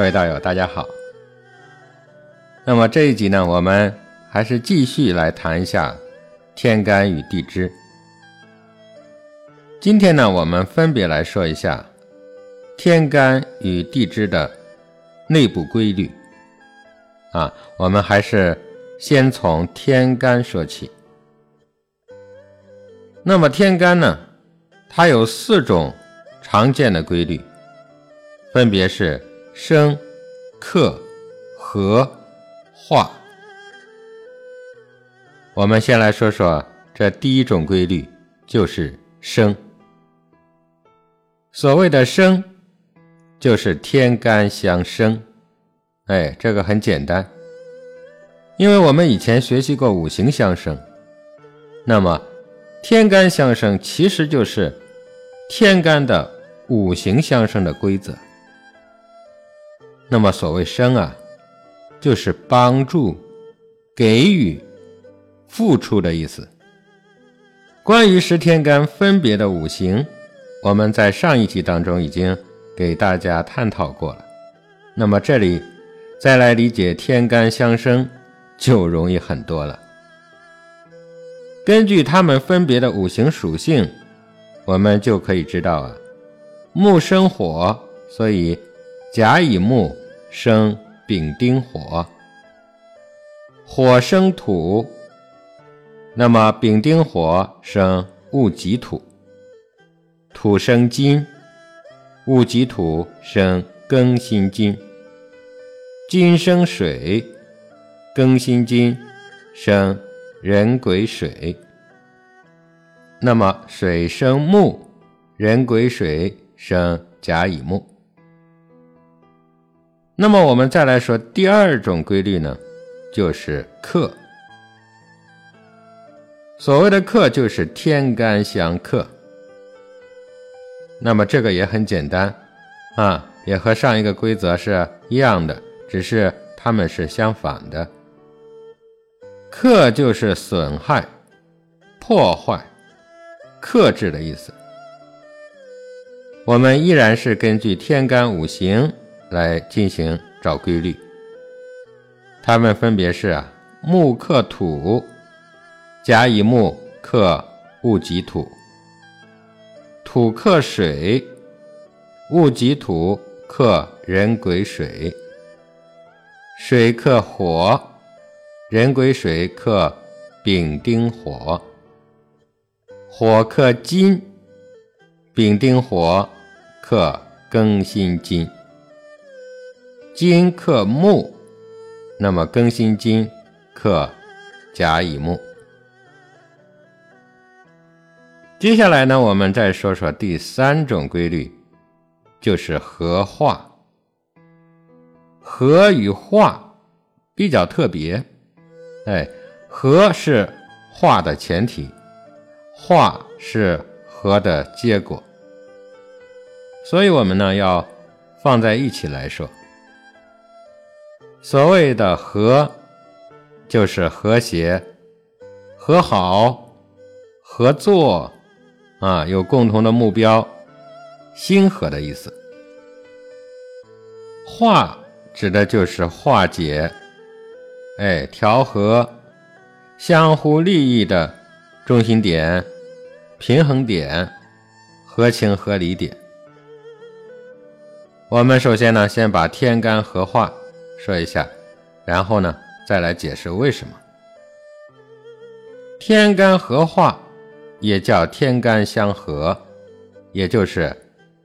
各位道友，大家好。那么这一集呢，我们还是继续来谈一下天干与地支。今天呢，我们分别来说一下天干与地支的内部规律。啊，我们还是先从天干说起。那么天干呢，它有四种常见的规律，分别是。生、克、合、化。我们先来说说这第一种规律，就是生。所谓的生，就是天干相生。哎，这个很简单，因为我们以前学习过五行相生。那么，天干相生其实就是天干的五行相生的规则。那么所谓生啊，就是帮助、给予、付出的意思。关于十天干分别的五行，我们在上一集当中已经给大家探讨过了。那么这里再来理解天干相生，就容易很多了。根据它们分别的五行属性，我们就可以知道啊，木生火，所以甲乙木。生丙丁火，火生土，那么丙丁火生戊己土，土生金，戊己土生庚辛金，金生水，庚辛金生壬癸水，那么水生木，壬癸水生甲乙木。那么我们再来说第二种规律呢，就是克。所谓的克，就是天干相克。那么这个也很简单啊，也和上一个规则是一样的，只是它们是相反的。克就是损害、破坏、克制的意思。我们依然是根据天干五行。来进行找规律，它们分别是，木克土，甲乙木克戊己土，土克水，戊己土克壬癸水，水克火，壬癸水克丙丁火，火克金，丙丁火克庚辛金。金克木，那么庚辛金克甲乙木。接下来呢，我们再说说第三种规律，就是合化。合与化比较特别，哎，合是化的前提，化是合的结果，所以我们呢要放在一起来说。所谓的和，就是和谐、和好、合作，啊，有共同的目标，心和的意思。化指的就是化解，哎，调和，相互利益的中心点、平衡点、合情合理点。我们首先呢，先把天干合化。说一下，然后呢，再来解释为什么天干合化也叫天干相合，也就是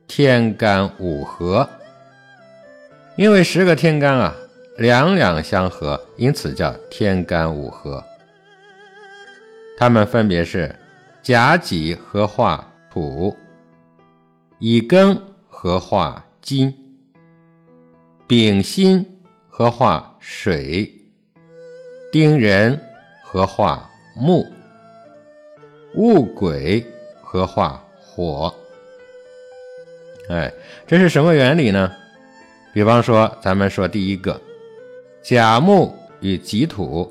天干五合。因为十个天干啊，两两相合，因此叫天干五合。它们分别是甲己合化土，乙庚合化金，丙辛。合化水，丁壬合化木，戊癸合化火。哎，这是什么原理呢？比方说，咱们说第一个，甲木与己土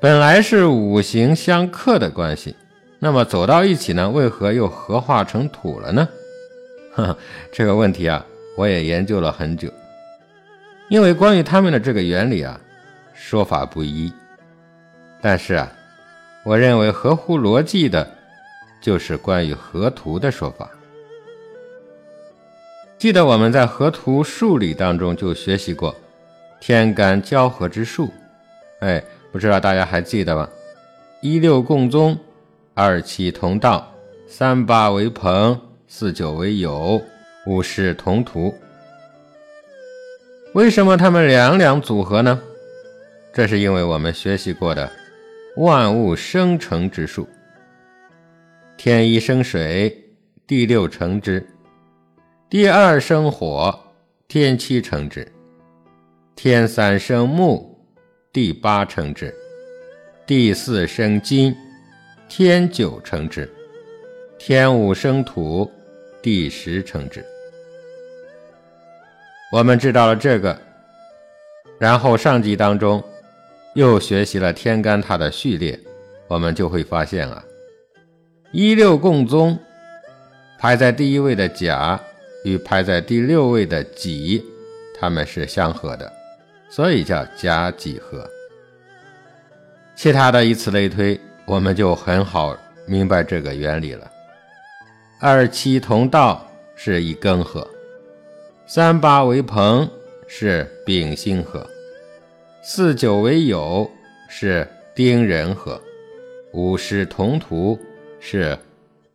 本来是五行相克的关系，那么走到一起呢，为何又合化成土了呢？呵呵，这个问题啊，我也研究了很久。因为关于他们的这个原理啊，说法不一。但是啊，我认为合乎逻辑的，就是关于河图的说法。记得我们在河图数理当中就学习过天干交合之数，哎，不知道大家还记得吗？一六共宗，二七同道，三八为朋，四九为友，五十同途。为什么他们两两组合呢？这是因为我们学习过的万物生成之数，天一生水，地六成之。第二生火，天七成之；天三生木，地八成之；地四生金，天九成之；天五生土，地十成之。我们知道了这个，然后上集当中又学习了天干它的序列，我们就会发现啊，一六共宗排在第一位的甲。与排在第六位的己，它们是相合的，所以叫甲己合。其他的以此类推，我们就很好明白这个原理了。二七同道是一庚合，三八为朋是丙辛合，四九为友是丁壬合，五十同途是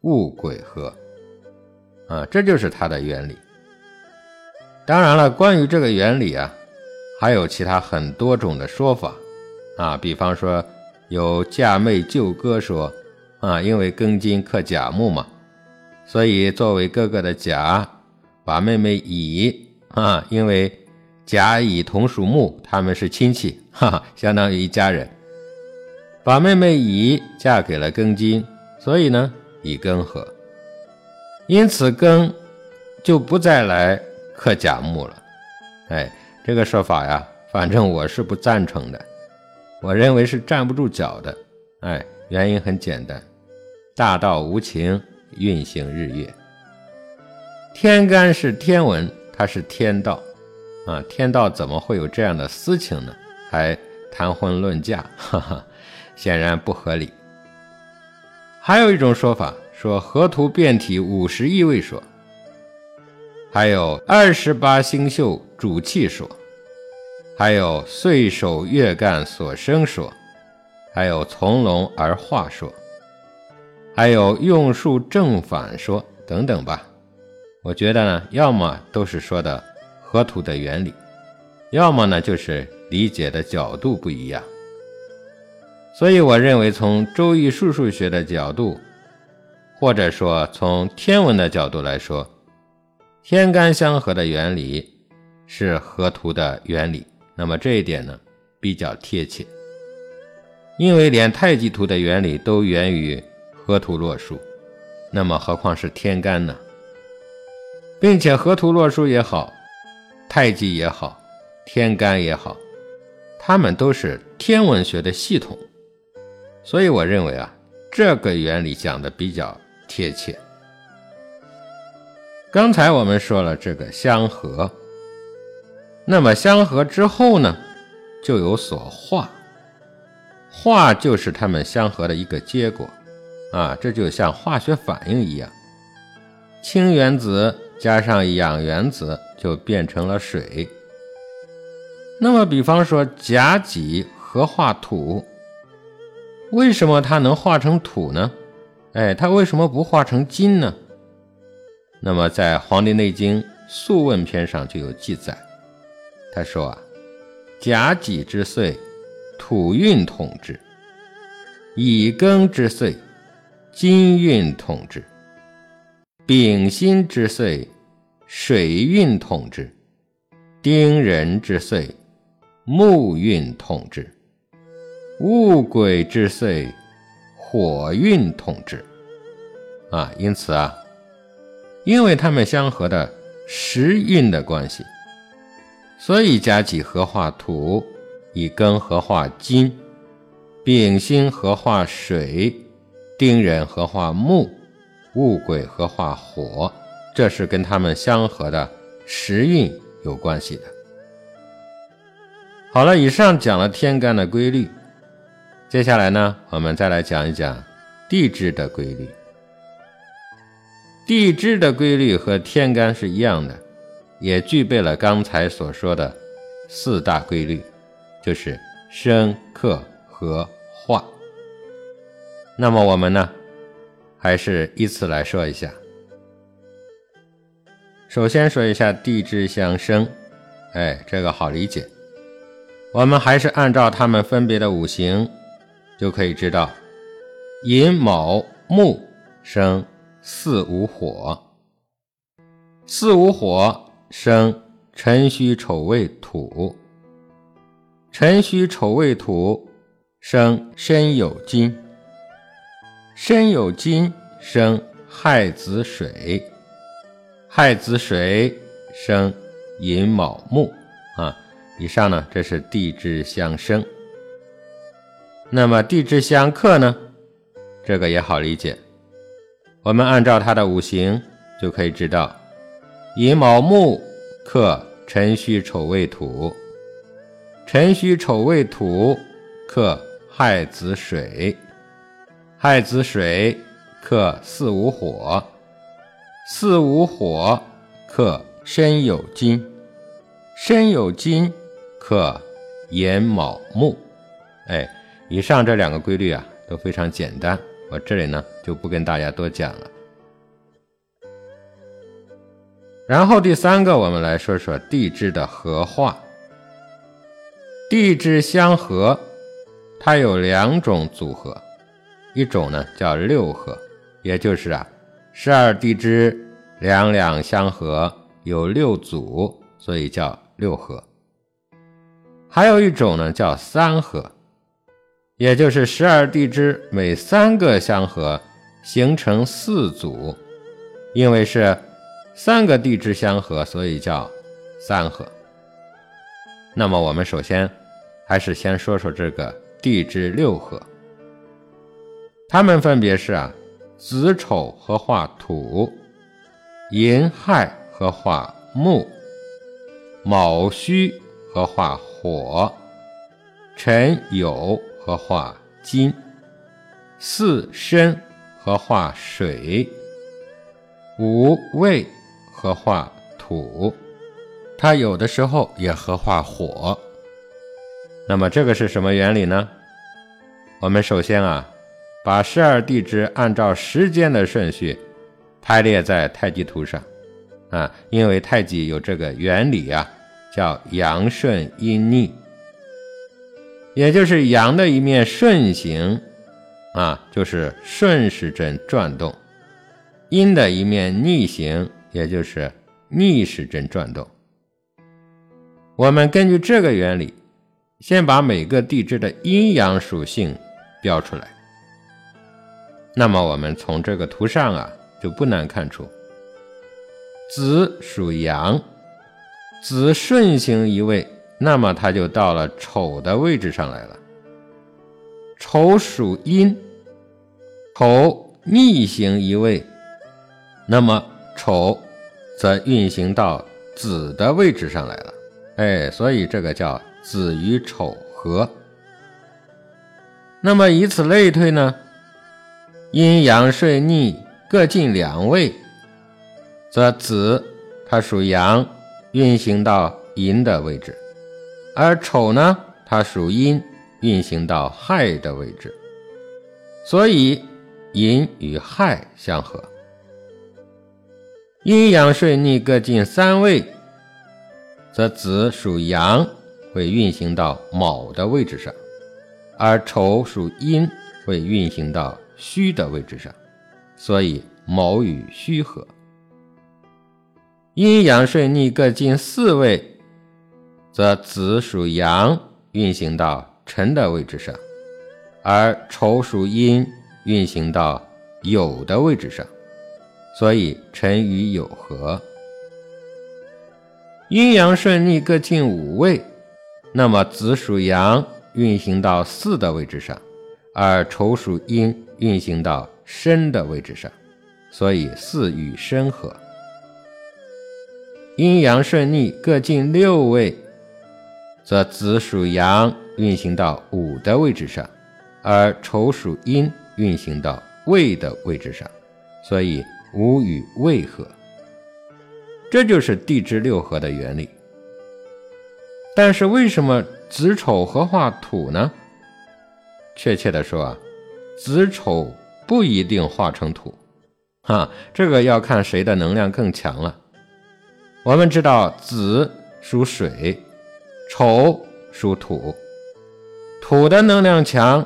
戊癸合。啊，这就是它的原理。当然了，关于这个原理啊，还有其他很多种的说法啊。比方说，有嫁妹救哥说啊，因为庚金克甲木嘛，所以作为哥哥的甲把妹妹乙啊，因为甲乙同属木，他们是亲戚，哈哈，相当于一家人，把妹妹乙嫁给了庚金，所以呢，乙庚合。因此，庚就不再来克甲木了。哎，这个说法呀，反正我是不赞成的。我认为是站不住脚的。哎，原因很简单，大道无情，运行日月。天干是天文，它是天道啊，天道怎么会有这样的私情呢？还谈婚论嫁，哈哈，显然不合理。还有一种说法。说河图变体五十亿位说，还有二十八星宿主气说，还有岁首月干所生说，还有从龙而化说，还有用数正反说等等吧。我觉得呢，要么都是说的河图的原理，要么呢就是理解的角度不一样。所以我认为，从周易数数学的角度。或者说，从天文的角度来说，天干相合的原理是河图的原理。那么这一点呢，比较贴切，因为连太极图的原理都源于河图洛书，那么何况是天干呢？并且河图洛书也好，太极也好，天干也好，它们都是天文学的系统，所以我认为啊，这个原理讲的比较。贴切。刚才我们说了这个相合，那么相合之后呢，就有所化，化就是它们相合的一个结果啊，这就像化学反应一样，氢原子加上氧原子就变成了水。那么，比方说甲己合化土，为什么它能化成土呢？哎，它为什么不化成金呢？那么在《黄帝内经·素问篇》上就有记载，他说啊：“甲己之岁，土运统治；乙庚之岁，金运统治；丙辛之岁，水运统治；丁壬之岁，木运统治；戊癸之岁。”火运统治，啊，因此啊，因为它们相合的时运的关系，所以甲己合化土，乙庚合化金，丙辛合化水，丁壬合化木，戊癸和化火，这是跟他们相合的时运有关系的。好了，以上讲了天干的规律，接下来呢，我们再来讲一讲地支的规律。地支的规律和天干是一样的，也具备了刚才所说的四大规律，就是生、克、合、化。那么我们呢，还是依次来说一下。首先说一下地支相生，哎，这个好理解。我们还是按照它们分别的五行，就可以知道，寅卯木生。四无火，四无火生辰戌丑未土，辰戌丑未土生申酉金，申酉金生亥子水，亥子水生寅卯木啊。以上呢，这是地支相生。那么地支相克呢？这个也好理解。我们按照它的五行就可以知道，寅卯木克辰戌丑未土，辰戌丑未土克亥子水，亥子水克巳午火，巳午火克申酉金，申酉金克寅卯木。哎，以上这两个规律啊都非常简单。我这里呢就不跟大家多讲了。然后第三个，我们来说说地支的合化。地支相合，它有两种组合，一种呢叫六合，也就是啊十二地支两两相合，有六组，所以叫六合。还有一种呢叫三合。也就是十二地支每三个相合，形成四组，因为是三个地支相合，所以叫三合。那么我们首先还是先说说这个地支六合，它们分别是啊子丑合化土，寅亥合化木，卯戌合化火，辰酉。合化金，巳申合化水，五未合化土，它有的时候也合化火。那么这个是什么原理呢？我们首先啊，把十二地支按照时间的顺序排列在太极图上啊，因为太极有这个原理啊，叫阳顺阴逆。也就是阳的一面顺行，啊，就是顺时针转动；阴的一面逆行，也就是逆时针转动。我们根据这个原理，先把每个地支的阴阳属性标出来。那么我们从这个图上啊，就不难看出，子属阳，子顺行一位。那么它就到了丑的位置上来了。丑属阴，丑逆行一位，那么丑则运行到子的位置上来了。哎，所以这个叫子与丑合。那么以此类推呢，阴阳顺逆各进两位，则子它属阳，运行到寅的位置。而丑呢，它属阴，运行到亥的位置，所以寅与亥相合。阴阳顺逆各进三位，则子属阳，会运行到卯的位置上；而丑属阴，会运行到虚的位置上，所以卯与虚合。阴阳顺逆各进四位。则子属阳，运行到辰的位置上，而丑属阴，运行到酉的位置上，所以辰与酉合。阴阳顺逆各进五位，那么子属阳，运行到巳的位置上，而丑属阴，运行到申的位置上，所以巳与申合。阴阳顺逆各进六位。则子属阳运行到午的位置上，而丑属阴运行到未的位置上，所以午与未合。这就是地支六合的原理。但是为什么子丑合化土呢？确切的说啊，子丑不一定化成土，哈，这个要看谁的能量更强了。我们知道子属水，丑属土，土的能量强，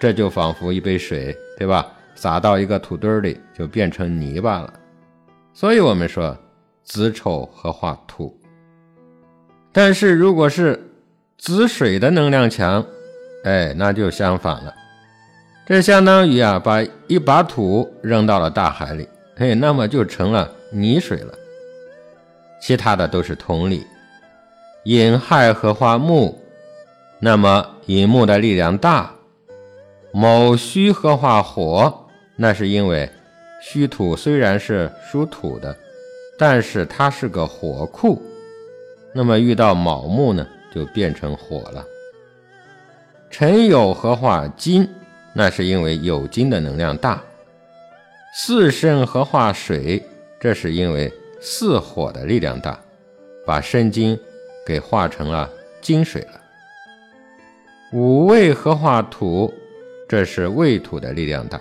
这就仿佛一杯水，对吧？撒到一个土堆里就变成泥巴了。所以我们说子丑合化土。但是如果是子水的能量强，哎，那就相反了。这相当于啊，把一把土扔到了大海里，嘿，那么就成了泥水了。其他的都是同理。寅亥合化木，那么寅木的力量大；卯戌合化火，那是因为戌土虽然是属土的，但是它是个火库。那么遇到卯木呢，就变成火了。辰酉合化金，那是因为酉金的能量大。巳申合化水，这是因为巳火的力量大，把申金给化成了金水了。五味合化土，这是未土的力量大。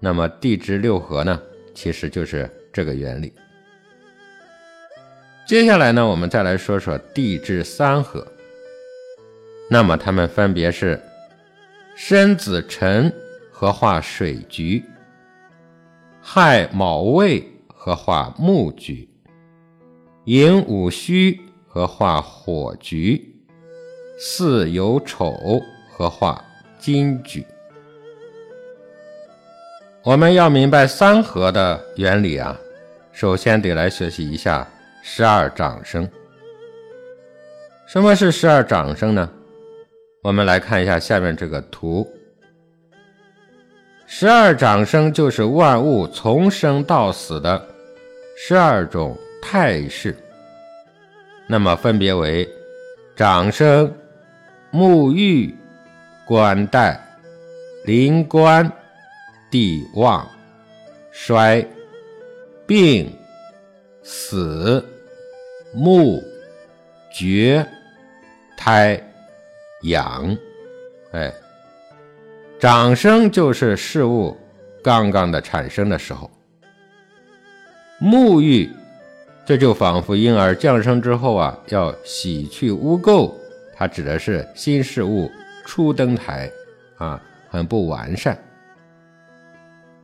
那么地支六合呢，其实就是这个原理。接下来呢，我们再来说说地支三合。那么它们分别是：申子辰合化水局，亥卯未合化木局，寅午戌合化火局，巳酉丑合化金局。我们要明白三合的原理啊，首先得来学习一下。十二长生，什么是十二长生呢？我们来看一下下面这个图。十二长生就是万物从生到死的十二种态势，那么分别为长生、沐浴、冠带、临官、地旺、衰、病、死。木、绝、胎、养，哎，长生就是事物刚刚的产生的时候。沐浴，这就仿佛婴儿降生之后啊，要洗去污垢，它指的是新事物初登台啊，很不完善。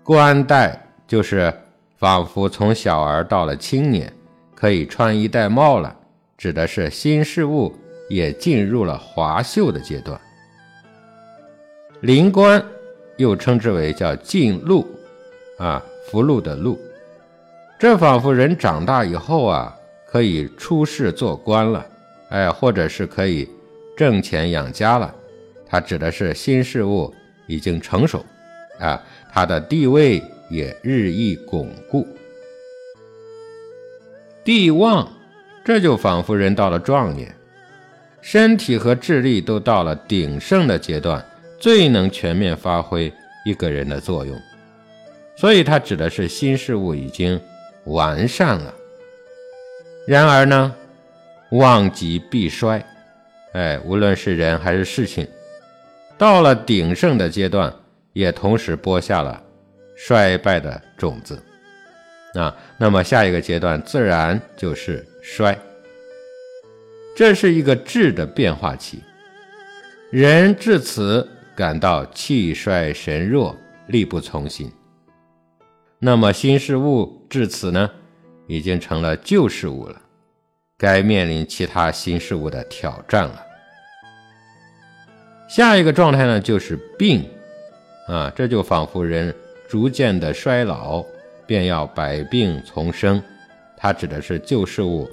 冠带就是仿佛从小儿到了青年。可以穿衣戴帽了，指的是新事物也进入了华秀的阶段。临官又称之为叫进禄，啊，福禄的禄。这仿佛人长大以后啊，可以出仕做官了，哎，或者是可以挣钱养家了。它指的是新事物已经成熟，啊，他的地位也日益巩固。地旺，这就仿佛人到了壮年，身体和智力都到了鼎盛的阶段，最能全面发挥一个人的作用。所以它指的是新事物已经完善了。然而呢，旺极必衰，哎，无论是人还是事情，到了鼎盛的阶段，也同时播下了衰败的种子。啊，那么下一个阶段自然就是衰，这是一个质的变化期。人至此感到气衰神弱，力不从心。那么新事物至此呢，已经成了旧事物了，该面临其他新事物的挑战了。下一个状态呢，就是病，啊，这就仿佛人逐渐的衰老。便要百病丛生，它指的是旧事物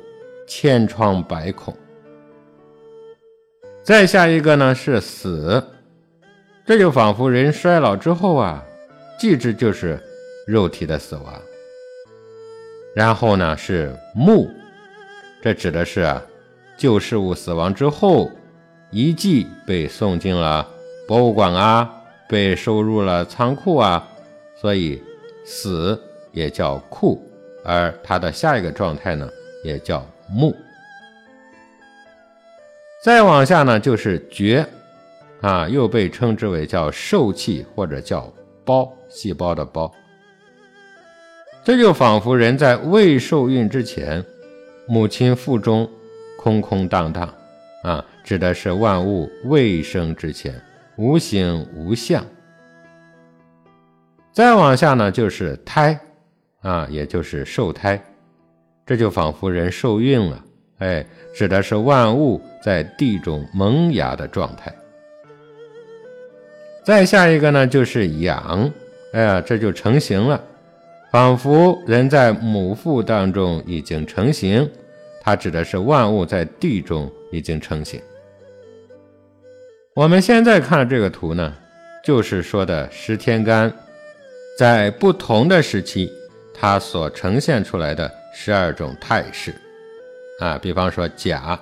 千疮百孔。再下一个呢是死，这就仿佛人衰老之后啊，既之就是肉体的死亡。然后呢是木，这指的是啊旧事物死亡之后，遗迹被送进了博物馆啊，被收入了仓库啊，所以死也叫库，而它的下一个状态呢，也叫木。再往下呢，就是绝，啊，又被称之为叫受气或者叫胞，细胞的胞。这就仿佛人在未受孕之前，母亲腹中空空荡荡，啊，指的是万物未生之前，无形无相。再往下呢，就是胎，啊，也就是受胎，这就仿佛人受孕了。哎，指的是万物在地中萌芽的状态。再下一个呢，就是养，哎呀，这就成型了，仿佛人在母腹当中已经成型。它指的是万物在地中已经成型。我们现在看这个图呢，就是说的十天干在不同的时期，它所呈现出来的十二种态势。啊，比方说甲，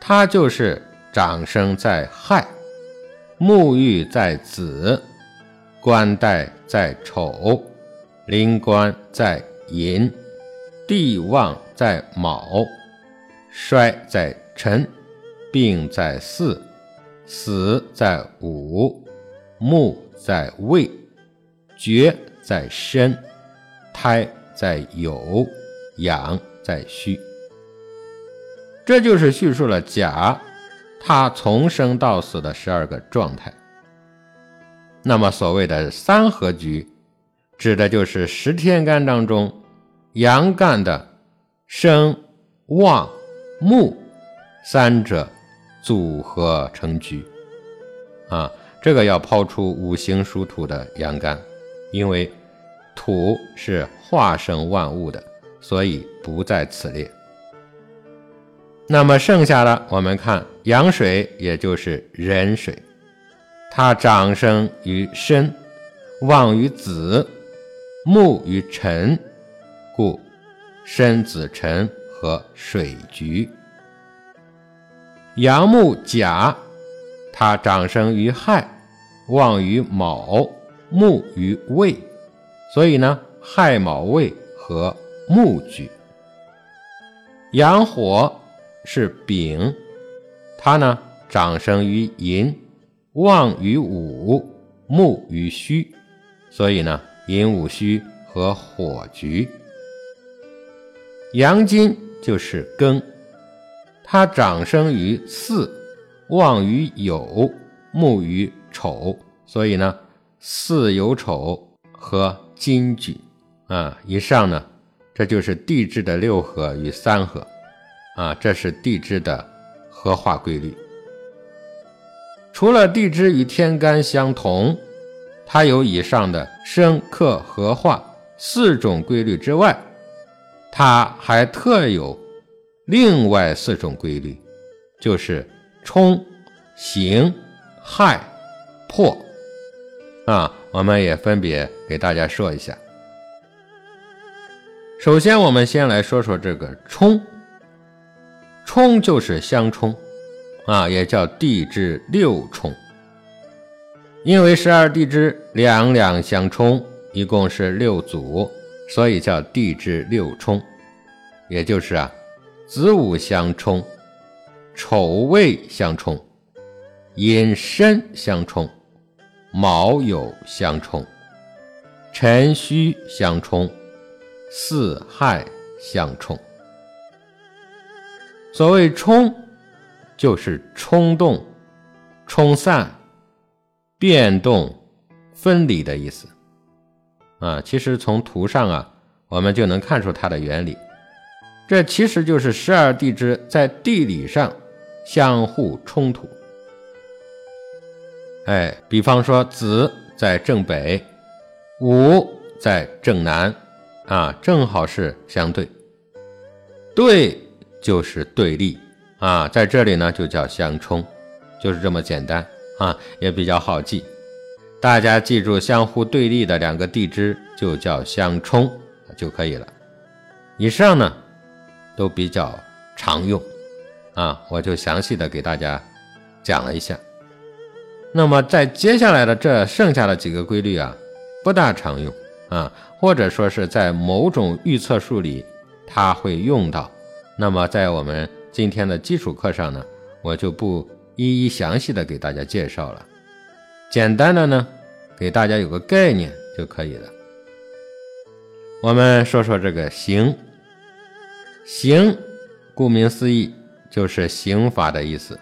它就是长生在亥，沐浴在子，冠带在丑，临官在寅，地旺在卯，衰在辰，病在巳，死在午，木在未，绝在申，胎在酉，养在戌。这就是叙述了甲，他从生到死的十二个状态。那么所谓的三合局，指的就是十天干当中阳干的生、旺、木三者组合成局。啊，这个要抛出五行属土的阳干，因为土是化生万物的，所以不在此列。那么剩下的，我们看阳水，也就是壬水，它长生于申，旺于子，木于辰，故申子辰和水局。阳木甲，它长生于亥，旺于卯，木于未，所以呢，亥卯未和木局。阳火。是丙，它呢长生于寅，旺于午，木于戌，所以呢寅午戌和火局。阳金就是庚，它长生于巳，旺于酉，木于丑，所以呢巳酉丑和金局啊。以上呢这就是地支的六合与三合。啊，这是地支的合化规律。除了地支与天干相同，它有以上的生克合化四种规律之外，它还特有另外四种规律，就是冲、刑、害、破。啊，我们也分别给大家说一下。首先，我们先来说说这个冲。冲就是相冲，啊，也叫地支六冲。因为十二地支两两相冲，一共是六组，所以叫地支六冲。也就是啊，子午相冲，丑未相冲，寅申相冲，卯酉相冲，辰戌相冲，巳亥相冲。所谓冲，就是冲动、冲散、变动、分离的意思。啊，其实从图上啊，我们就能看出它的原理。这其实就是十二地支在地理上相互冲突。哎，比方说子在正北，午在正南，啊，正好是相对。对。就是对立啊，在这里呢就叫相冲，就是这么简单啊，也比较好记。大家记住相互对立的两个地支就叫相冲就可以了。以上呢都比较常用啊，我就详细的给大家讲了一下。那么在接下来的这剩下的几个规律啊，不大常用啊，或者说是在某种预测数里它会用到。那么在我们今天的基础课上呢，我就不一一详细的给大家介绍了，简单的呢，给大家有个概念就可以了。我们说说这个刑，刑，顾名思义就是刑法的意思。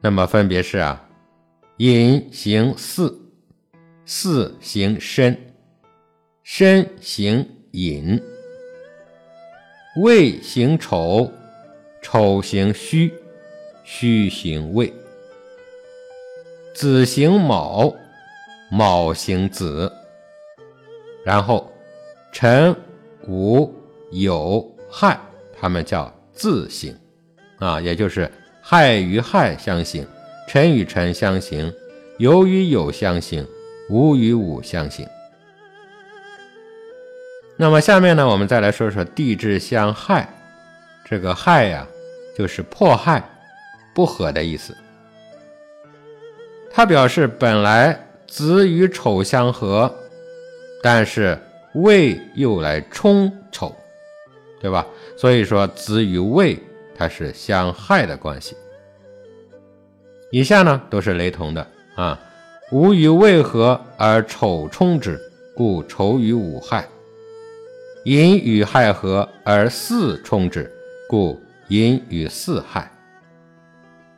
那么分别是啊，隐刑四，四刑申，申刑隐。未行丑，丑行戌，戌行未；子行卯，卯行子。然后辰、午、酉、亥，他们叫自刑，啊，也就是亥与亥相刑，辰与辰相刑，酉与酉相刑，午与午相刑。那么下面呢，我们再来说说地支相害。这个害呀，就是迫害、不和的意思。它表示本来子与丑相合，但是未又来冲丑，对吧？所以说子与未它是相害的关系。以下呢都是雷同的啊，午与未合而丑冲之，故丑与午害。寅与亥合而巳冲之，故寅与巳亥；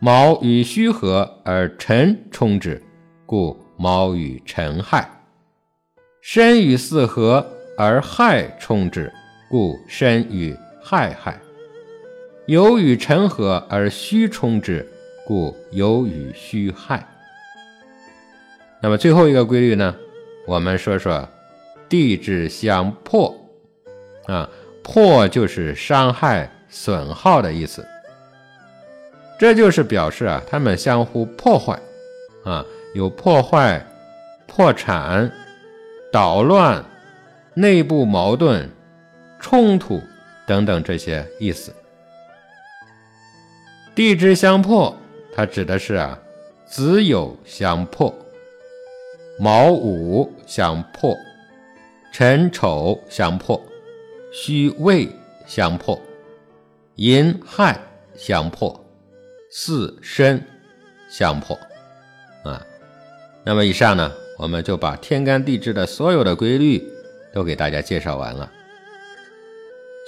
卯与戌合而辰冲之，故卯与辰亥；申与巳合而亥冲之，故申与亥亥；酉与辰合而戌冲之，故酉与戌亥。那么最后一个规律呢？我们说说地支相破。啊，破就是伤害、损耗的意思。这就是表示啊，他们相互破坏，啊，有破坏、破产、捣乱、内部矛盾、冲突等等这些意思。地支相破，它指的是啊，子酉相破，卯午相破，辰丑相破。虚位相破，寅亥相破，巳申相破，啊，那么以上呢，我们就把天干地支的所有的规律都给大家介绍完了。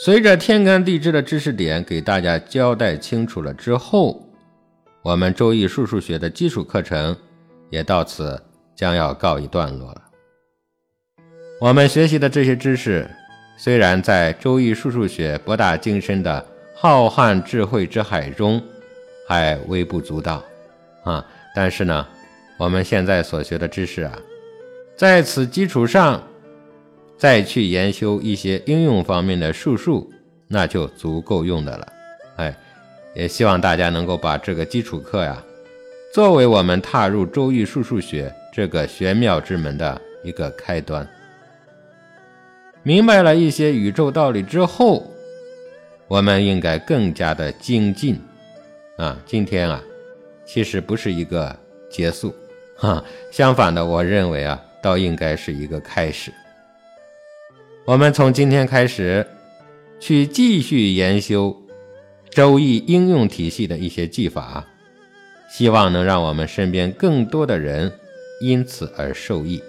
随着天干地支的知识点给大家交代清楚了之后，我们周易数数学的基础课程也到此将要告一段落了。我们学习的这些知识。虽然在周易数数学博大精深的浩瀚智慧之海中还微不足道啊，但是呢，我们现在所学的知识啊，在此基础上再去研修一些应用方面的术数，那就足够用的了。哎，也希望大家能够把这个基础课呀，作为我们踏入周易数数学这个玄妙之门的一个开端。明白了一些宇宙道理之后，我们应该更加的精进啊！今天啊，其实不是一个结束，哈，相反的，我认为啊，倒应该是一个开始。我们从今天开始，去继续研修周易应用体系的一些技法，希望能让我们身边更多的人因此而受益，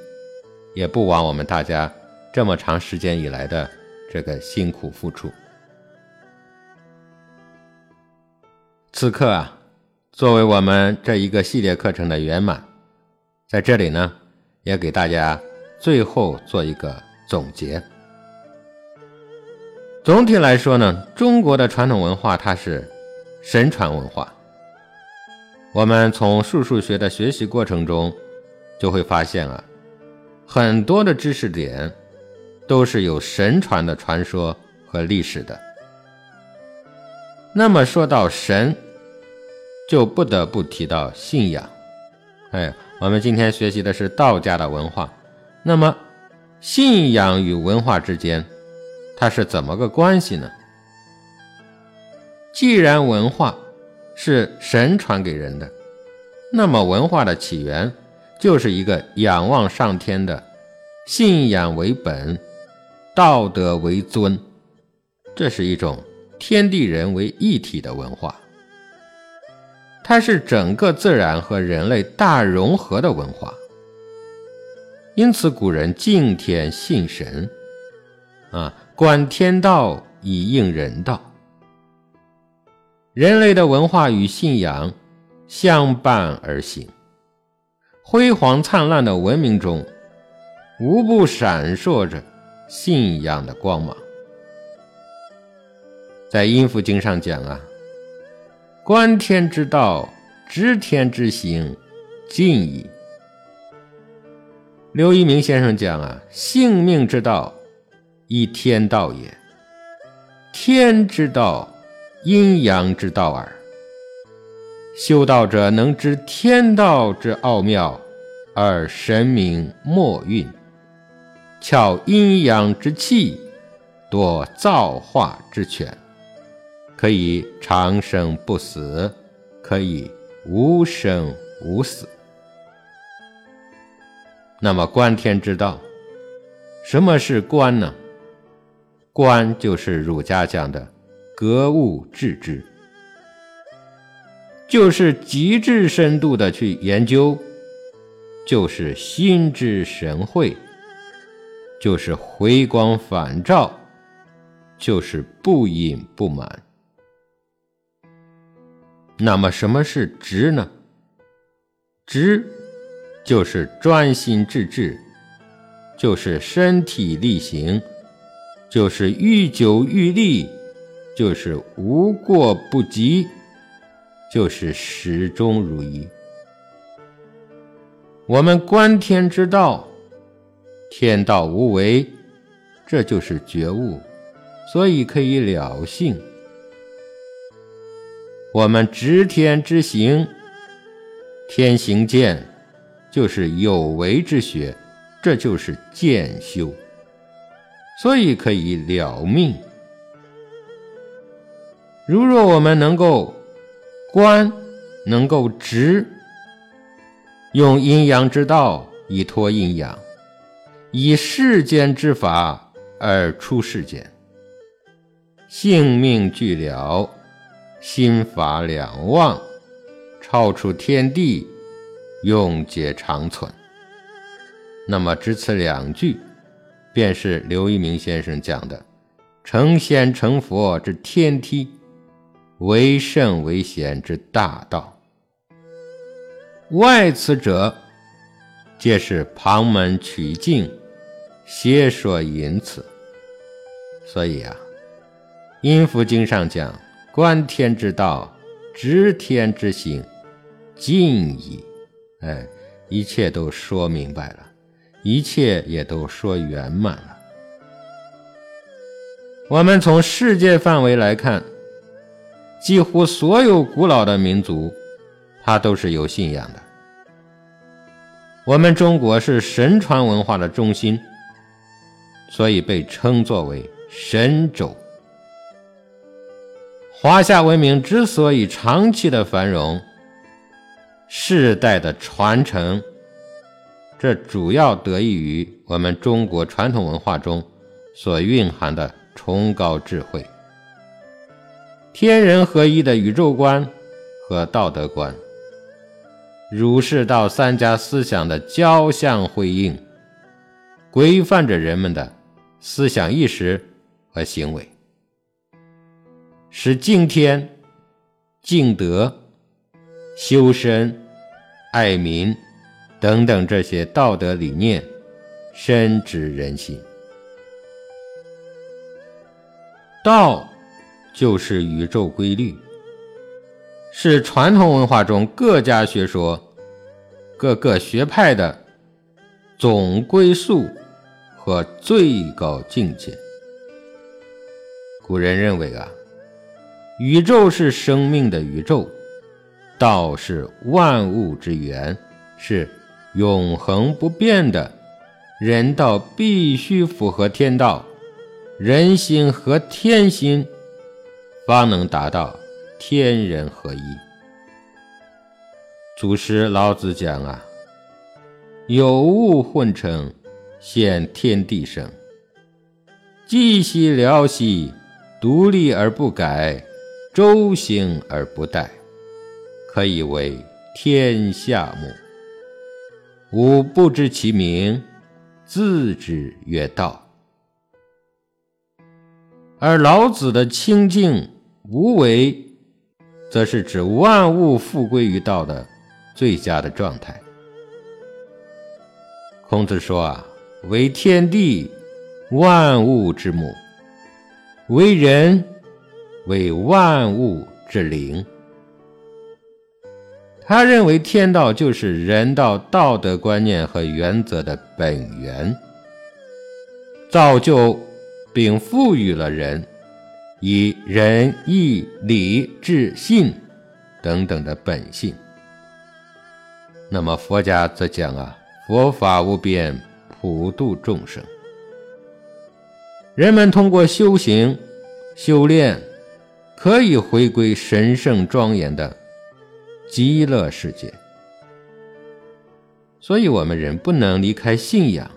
也不枉我们大家。这么长时间以来的这个辛苦付出，此刻啊，作为我们这一个系列课程的圆满，在这里呢，也给大家最后做一个总结。总体来说呢，中国的传统文化它是神传文化。我们从数数学的学习过程中，就会发现啊，很多的知识点。都是有神传的传说和历史的。那么说到神，就不得不提到信仰。哎，我们今天学习的是道家的文化，那么信仰与文化之间，它是怎么个关系呢？既然文化是神传给人的，那么文化的起源就是一个仰望上天的信仰为本、道德为尊，这是一种天地人为一体的文化。它是整个自然和人类大融合的文化，因此古人敬天信神，啊，观天道以应人道。人类的文化与信仰相伴而行，辉煌灿烂的文明中，无不闪烁着信仰的光芒。在《阴符经》上讲啊。观天之道，知天之行，尽矣。刘一鸣先生讲啊，性命之道，亦天道也；天之道，阴阳之道耳。修道者能知天道之奥妙，而神明莫运，窍阴阳之气，夺造化之权。可以长生不死，可以无生无死。那么观天之道，什么是观呢？观就是儒家讲的格物致知，就是极致深度的去研究，就是心之神会，就是回光返照，就是不隐不满。那么什么是直呢？直就是专心致志，就是身体力行，就是愈久愈力，就是无过不及，就是始终如一。我们观天之道，天道无为，这就是觉悟，所以可以了性。我们执天之行，天行健，就是有为之学，这就是渐修，所以可以了命。如若我们能够观，能够直，用阴阳之道以托阴阳，以世间之法而出世间，性命俱了。心法两忘，超出天地，永结长存。那么，只此两句，便是刘一鸣先生讲的成仙成佛之天梯，为圣为贤之大道。外此者，皆是旁门取径，邪说淫辞。所以啊，《阴符经》上讲。观天之道，知天之行，尽矣。哎，一切都说明白了，一切也都说圆满了。我们从世界范围来看，几乎所有古老的民族，它都是有信仰的。我们中国是神传文化的中心，所以被称作为神州。华夏文明之所以长期的繁荣、世代的传承，这主要得益于我们中国传统文化中所蕴含的崇高智慧、天人合一的宇宙观和道德观、儒释道三家思想的交相辉映，规范着人们的思想意识和行为。使敬天、敬德、修身、爱民等等这些道德理念深植人心。道就是宇宙规律，是传统文化中各家学说、各个学派的总归宿和最高境界。古人认为啊。宇宙是生命的宇宙，道是万物之源，是永恒不变的。人道必须符合天道，人心和天心，方能达到天人合一。祖师老子讲啊，有物混成，现天地生。寂兮寥兮，独立而不改，周行而不殆，可以为天下母。吾不知其名，自知曰道。而老子的清净无为，则是指万物复归于道的最佳的状态。孔子说啊，为天地。万物之母，为人，为万物之灵。他认为天道就是人道道德观念和原则的本源，造就并赋予了人以仁义礼智信等等的本性。那么佛家则讲啊，佛法无边，普度众生。人们通过修行、修炼，可以回归神圣庄严的极乐世界。所以，我们人不能离开信仰，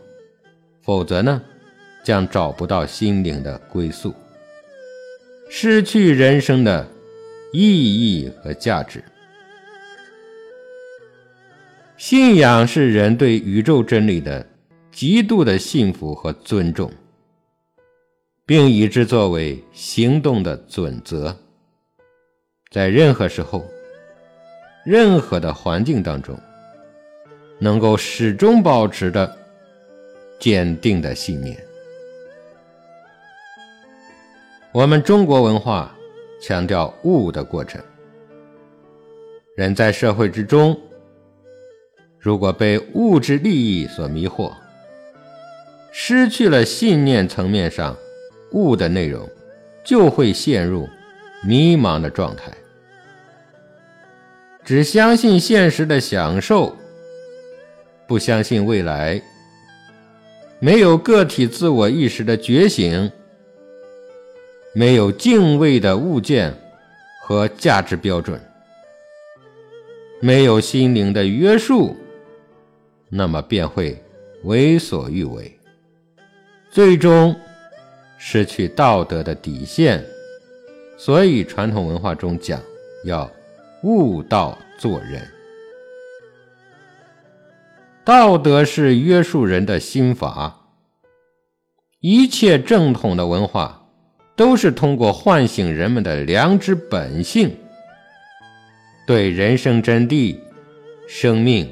否则呢，将找不到心灵的归宿，失去人生的意义和价值。信仰是人对宇宙真理的极度的幸福和尊重。并以之作为行动的准则，在任何时候、任何的环境当中，能够始终保持着坚定的信念。我们中国文化强调悟的过程，人在社会之中，如果被物质利益所迷惑，失去了信念层面上。悟的内容就会陷入迷茫的状态，只相信现实的享受，不相信未来，没有个体自我意识的觉醒，没有敬畏的物件和价值标准，没有心灵的约束，那么便会为所欲为，最终。失去道德的底线，所以传统文化中讲要悟道做人。道德是约束人的心法，一切正统的文化都是通过唤醒人们的良知本性，对人生真谛、生命，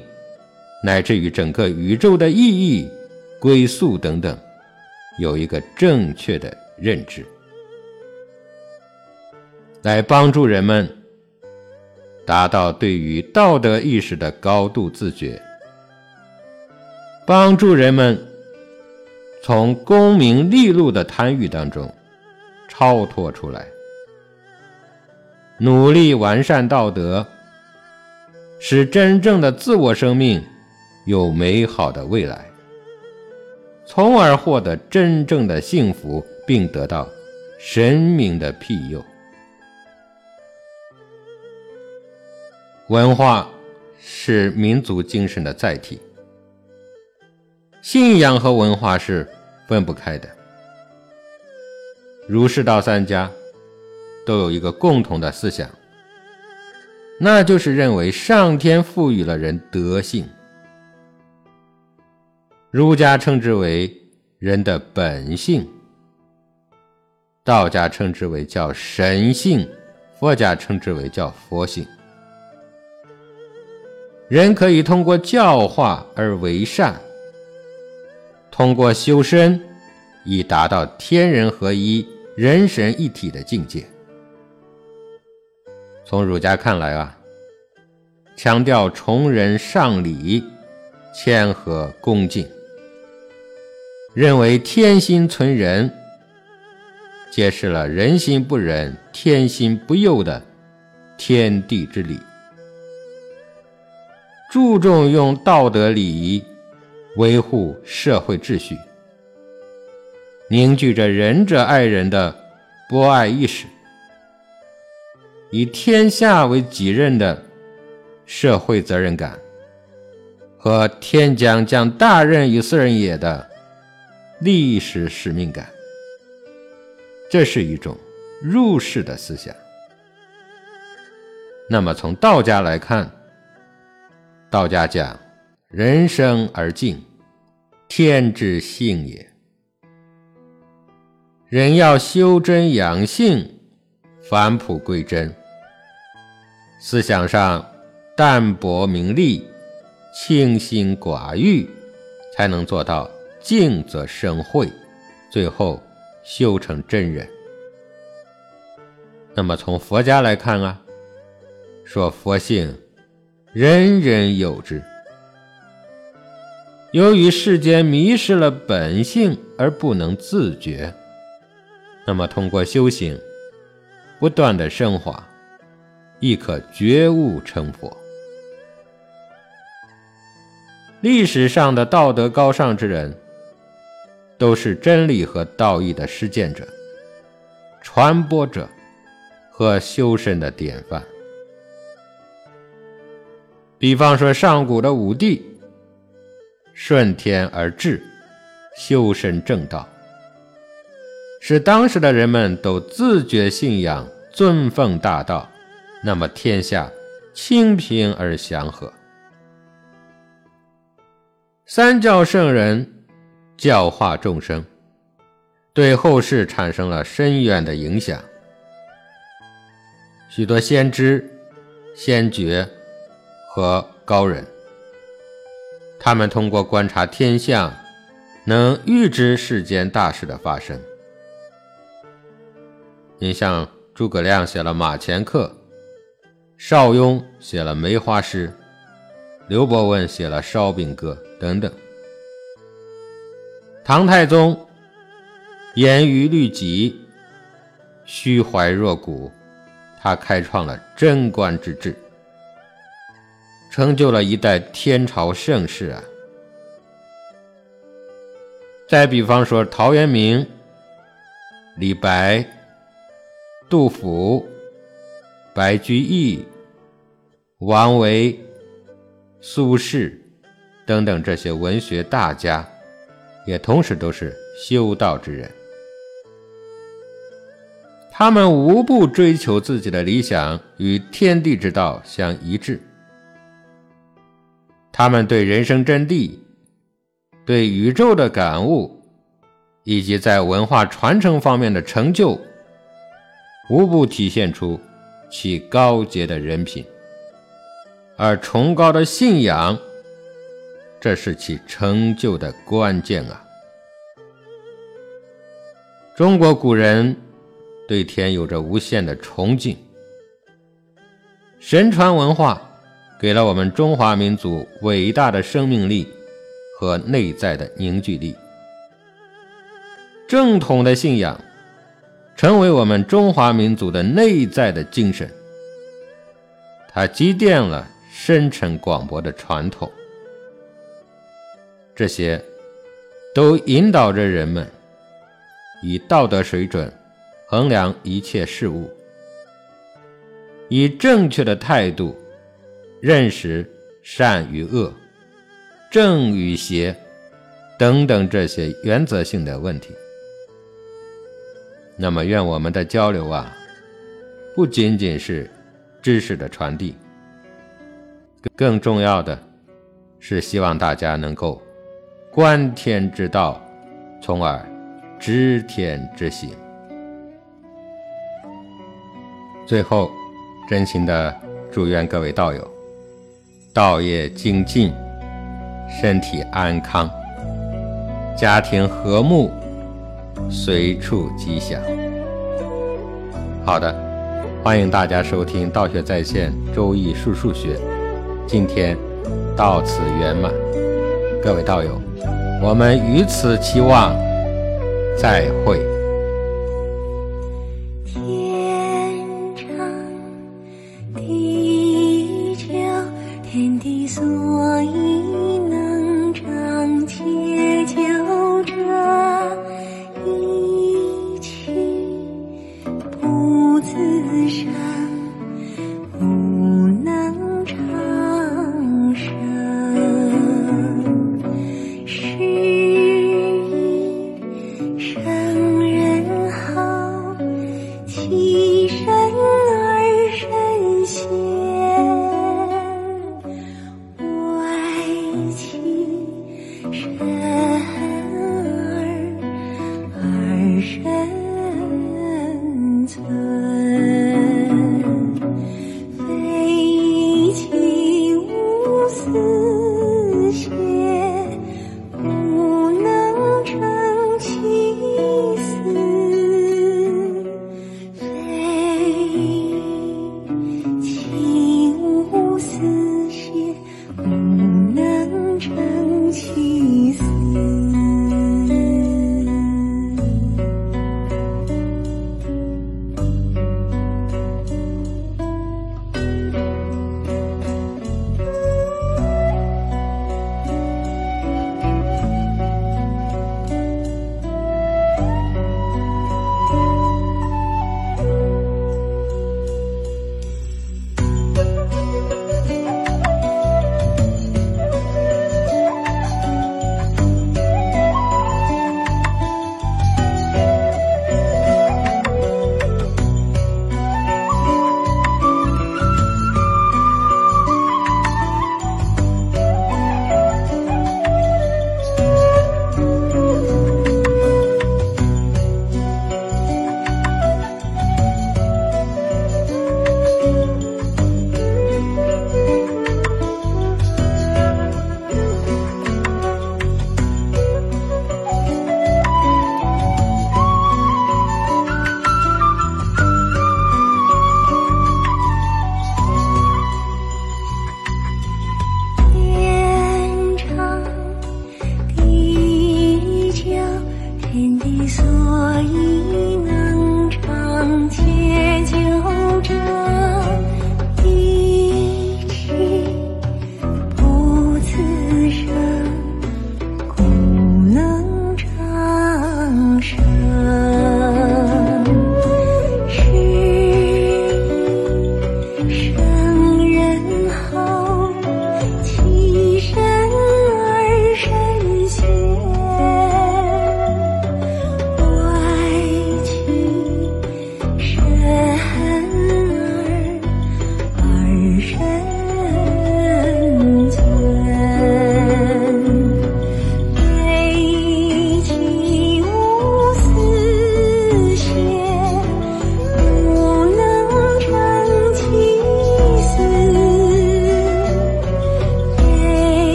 乃至于整个宇宙的意义、归宿等等。有一个正确的认知，来帮助人们达到对于道德意识的高度自觉，帮助人们从功名利禄的贪欲当中超脱出来，努力完善道德，使真正的自我生命有美好的未来。从而获得真正的幸福，并得到神明的庇佑。文化是民族精神的载体，信仰和文化是分不开的。儒释道三家都有一个共同的思想，那就是认为上天赋予了人德性。儒家称之为人的本性，道家称之为叫神性，佛家称之为叫佛性。人可以通过教化而为善，通过修身以达到天人合一、人神一体的境界。从儒家看来啊，强调崇仁尚礼、谦和恭敬。认为天心存仁，揭示了人心不仁，天心不佑的天地之理，注重用道德礼仪维护社会秩序，凝聚着仁者爱人的博爱意识，以天下为己任的社会责任感，和天将降大任于斯人也的历史使命感，这是一种入世的思想。那么从道家来看，道家讲人生而静，天之性也。人要修真养性，返璞归真。思想上淡泊名利，清心寡欲，才能做到静则生慧，最后修成真人。那么从佛家来看啊，说佛性人人有之。由于世间迷失了本性而不能自觉。那么，通过修行，不断的升华，亦可觉悟成佛。历史上的道德高尚之人，都是真理和道义的实践者、传播者和修身的典范。比方说，上古的武帝，顺天而治，修身正道。使当时的人们都自觉信仰、尊奉大道，那么天下清平而祥和。三教圣人教化众生，对后世产生了深远的影响。许多先知、先觉和高人，他们通过观察天象，能预知世间大事的发生。你像诸葛亮写了《马前课》，邵雍写了《梅花诗》，刘伯温写了《烧饼歌》等等。唐太宗严于律己，虚怀若谷，他开创了贞观之治，成就了一代天朝盛世啊！再比方说陶渊明、李白。杜甫、白居易、王维、苏轼等等这些文学大家，也同时都是修道之人。他们无不追求自己的理想与天地之道相一致。他们对人生真谛、对宇宙的感悟，以及在文化传承方面的成就。无不体现出其高洁的人品，而崇高的信仰，这是其成就的关键啊！中国古人对天有着无限的崇敬，神传文化给了我们中华民族伟大的生命力和内在的凝聚力，正统的信仰。成为我们中华民族的内在的精神，它积淀了深沉广博的传统，这些都引导着人们以道德水准衡量一切事物，以正确的态度认识善与恶、正与邪等等这些原则性的问题。那么，愿我们的交流啊，不仅仅是知识的传递，更重要的是希望大家能够观天之道，从而知天之行。最后，真心的祝愿各位道友道业精进，身体安康，家庭和睦。随处吉祥。好的，欢迎大家收听道学在线周易数数学。今天到此圆满，各位道友，我们于此期望，再会。